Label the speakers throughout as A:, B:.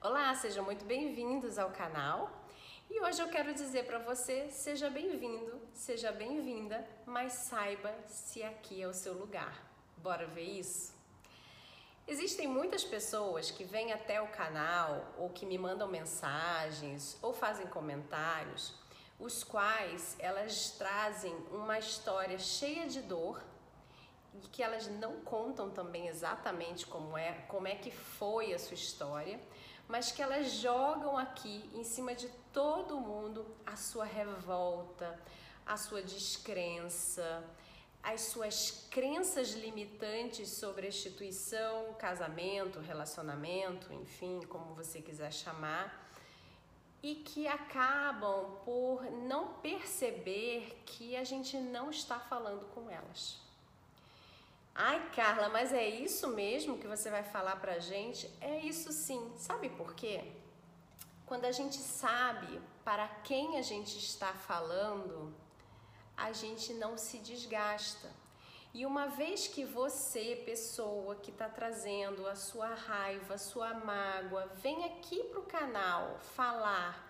A: Olá, sejam muito bem-vindos ao canal. E hoje eu quero dizer para você, seja bem-vindo, seja bem-vinda, mas saiba se aqui é o seu lugar. Bora ver isso? Existem muitas pessoas que vêm até o canal ou que me mandam mensagens ou fazem comentários, os quais elas trazem uma história cheia de dor e que elas não contam também exatamente como é, como é que foi a sua história, mas que elas jogam aqui em cima de todo mundo a sua revolta, a sua descrença, as suas crenças limitantes sobre a instituição, casamento, relacionamento, enfim, como você quiser chamar, e que acabam por não perceber que a gente não está falando com elas. Ai, Carla, mas é isso mesmo que você vai falar pra gente? É isso sim. Sabe por quê? Quando a gente sabe para quem a gente está falando, a gente não se desgasta. E uma vez que você, pessoa que está trazendo a sua raiva, a sua mágoa, vem aqui para o canal falar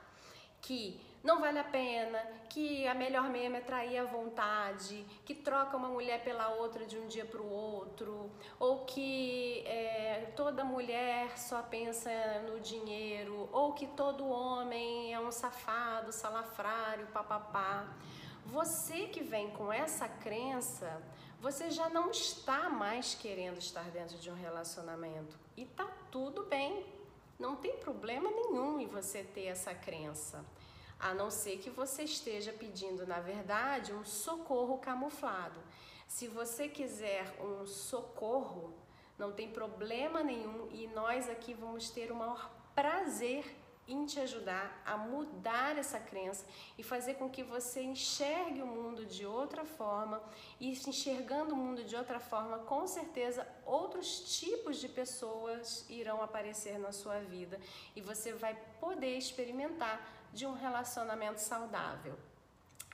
A: que não vale a pena, que a melhor mesmo é trair a vontade, que troca uma mulher pela outra de um dia para o outro, ou que é, toda mulher só pensa no dinheiro, ou que todo homem é um safado, salafrário, papapá. Você que vem com essa crença, você já não está mais querendo estar dentro de um relacionamento. E tá tudo bem. Não tem problema nenhum em você ter essa crença a não ser que você esteja pedindo, na verdade, um socorro camuflado. Se você quiser um socorro, não tem problema nenhum e nós aqui vamos ter o maior prazer em te ajudar a mudar essa crença e fazer com que você enxergue o mundo de outra forma e enxergando o mundo de outra forma, com certeza outros tipos de pessoas irão aparecer na sua vida e você vai poder experimentar de um relacionamento saudável.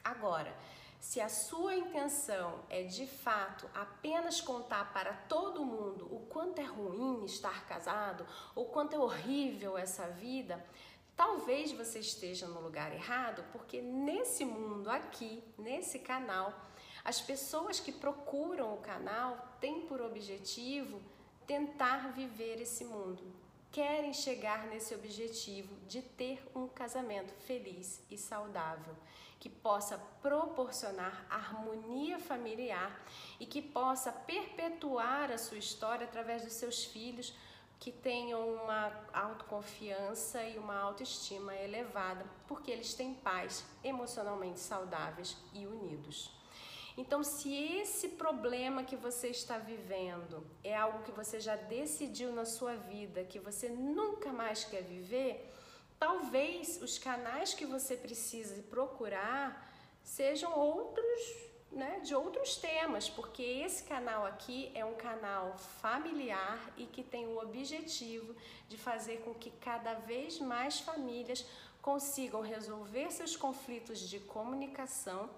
A: Agora, se a sua intenção é de fato apenas contar para todo mundo o quanto é ruim estar casado, o quanto é horrível essa vida, talvez você esteja no lugar errado, porque nesse mundo aqui, nesse canal, as pessoas que procuram o canal têm por objetivo tentar viver esse mundo, querem chegar nesse objetivo de ter um casamento feliz e saudável, que possa proporcionar harmonia familiar e que possa perpetuar a sua história através dos seus filhos que tenham uma autoconfiança e uma autoestima elevada, porque eles têm pais emocionalmente saudáveis e unidos. Então, se esse problema que você está vivendo é algo que você já decidiu na sua vida, que você nunca mais quer viver, talvez os canais que você precise procurar sejam outros, né, de outros temas, porque esse canal aqui é um canal familiar e que tem o objetivo de fazer com que cada vez mais famílias consigam resolver seus conflitos de comunicação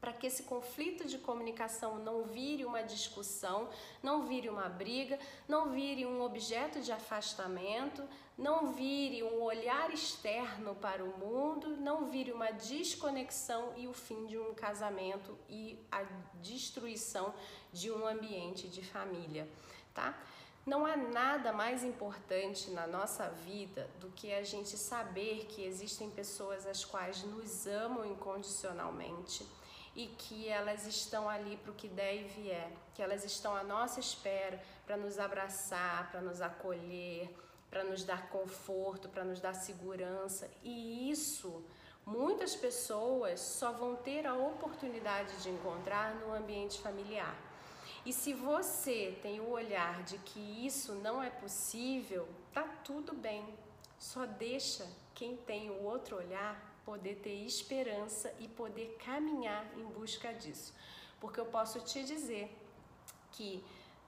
A: para que esse conflito de comunicação não vire uma discussão, não vire uma briga, não vire um objeto de afastamento, não vire um olhar externo para o mundo, não vire uma desconexão e o fim de um casamento e a destruição de um ambiente de família, tá? Não há nada mais importante na nossa vida do que a gente saber que existem pessoas as quais nos amam incondicionalmente e que elas estão ali para o que der e vier, que elas estão à nossa espera para nos abraçar, para nos acolher, para nos dar conforto, para nos dar segurança. E isso muitas pessoas só vão ter a oportunidade de encontrar no ambiente familiar. E se você tem o olhar de que isso não é possível, tá tudo bem. Só deixa quem tem o outro olhar poder ter esperança e poder caminhar em busca disso. Porque eu posso te dizer que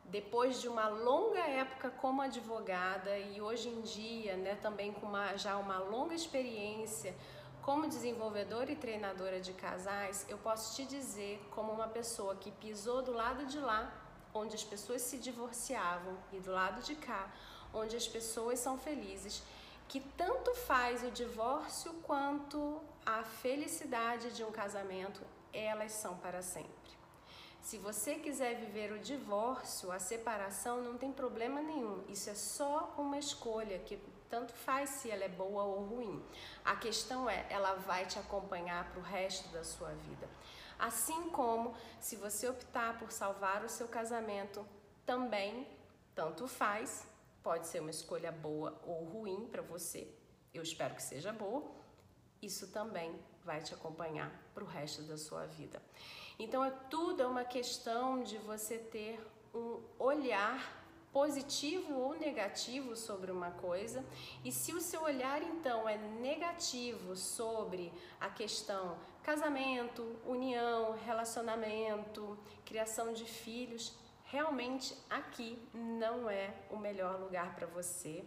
A: depois de uma longa época como advogada e hoje em dia, né, também com uma, já uma longa experiência como desenvolvedora e treinadora de casais, eu posso te dizer, como uma pessoa que pisou do lado de lá, onde as pessoas se divorciavam, e do lado de cá, onde as pessoas são felizes, que tanto faz o divórcio quanto a felicidade de um casamento, elas são para sempre. Se você quiser viver o divórcio, a separação, não tem problema nenhum. Isso é só uma escolha que tanto faz se ela é boa ou ruim. A questão é, ela vai te acompanhar para o resto da sua vida. Assim como se você optar por salvar o seu casamento, também tanto faz, pode ser uma escolha boa ou ruim para você. Eu espero que seja boa. Isso também vai te acompanhar para o resto da sua vida. Então, é tudo é uma questão de você ter um olhar positivo ou negativo sobre uma coisa, e se o seu olhar então é negativo sobre a questão casamento, união, relacionamento, criação de filhos, realmente aqui não é o melhor lugar para você.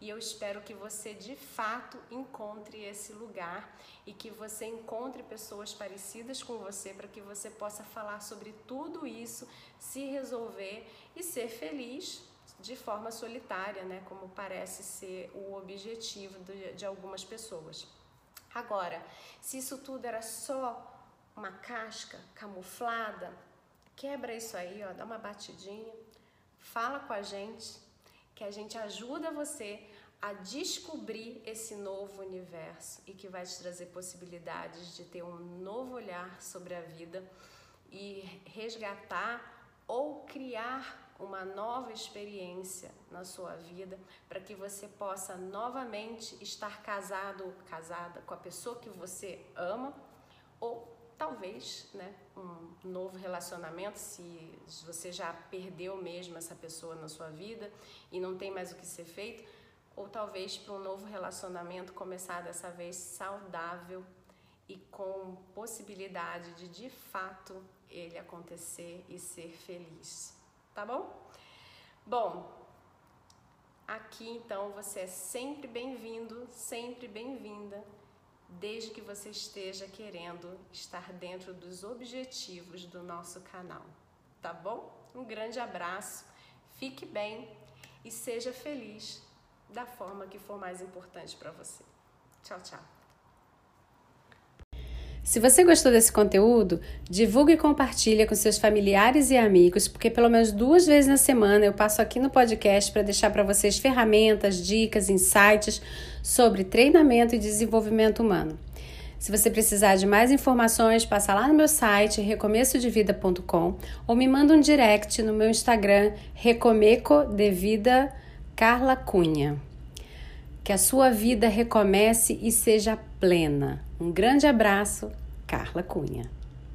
A: E eu espero que você de fato encontre esse lugar e que você encontre pessoas parecidas com você para que você possa falar sobre tudo isso, se resolver e ser feliz de forma solitária, né? Como parece ser o objetivo de, de algumas pessoas. Agora, se isso tudo era só uma casca camuflada, quebra isso aí, ó, dá uma batidinha, fala com a gente que a gente ajuda você a descobrir esse novo universo e que vai te trazer possibilidades de ter um novo olhar sobre a vida e resgatar ou criar uma nova experiência na sua vida para que você possa novamente estar casado, casada com a pessoa que você ama talvez, né, um novo relacionamento, se você já perdeu mesmo essa pessoa na sua vida e não tem mais o que ser feito, ou talvez para um novo relacionamento começar dessa vez saudável e com possibilidade de de fato ele acontecer e ser feliz, tá bom? Bom, aqui então você é sempre bem-vindo, sempre bem-vinda desde que você esteja querendo estar dentro dos objetivos do nosso canal, tá bom? Um grande abraço, fique bem e seja feliz da forma que for mais importante para você. Tchau, tchau.
B: Se você gostou desse conteúdo, divulgue e compartilhe com seus familiares e amigos, porque pelo menos duas vezes na semana eu passo aqui no podcast para deixar para vocês ferramentas, dicas, insights sobre treinamento e desenvolvimento humano. Se você precisar de mais informações, passa lá no meu site recomeçodevida.com ou me manda um direct no meu Instagram Recomeco de Vida Carla Cunha. Que a sua vida recomece e seja plena. Um grande abraço, Carla Cunha.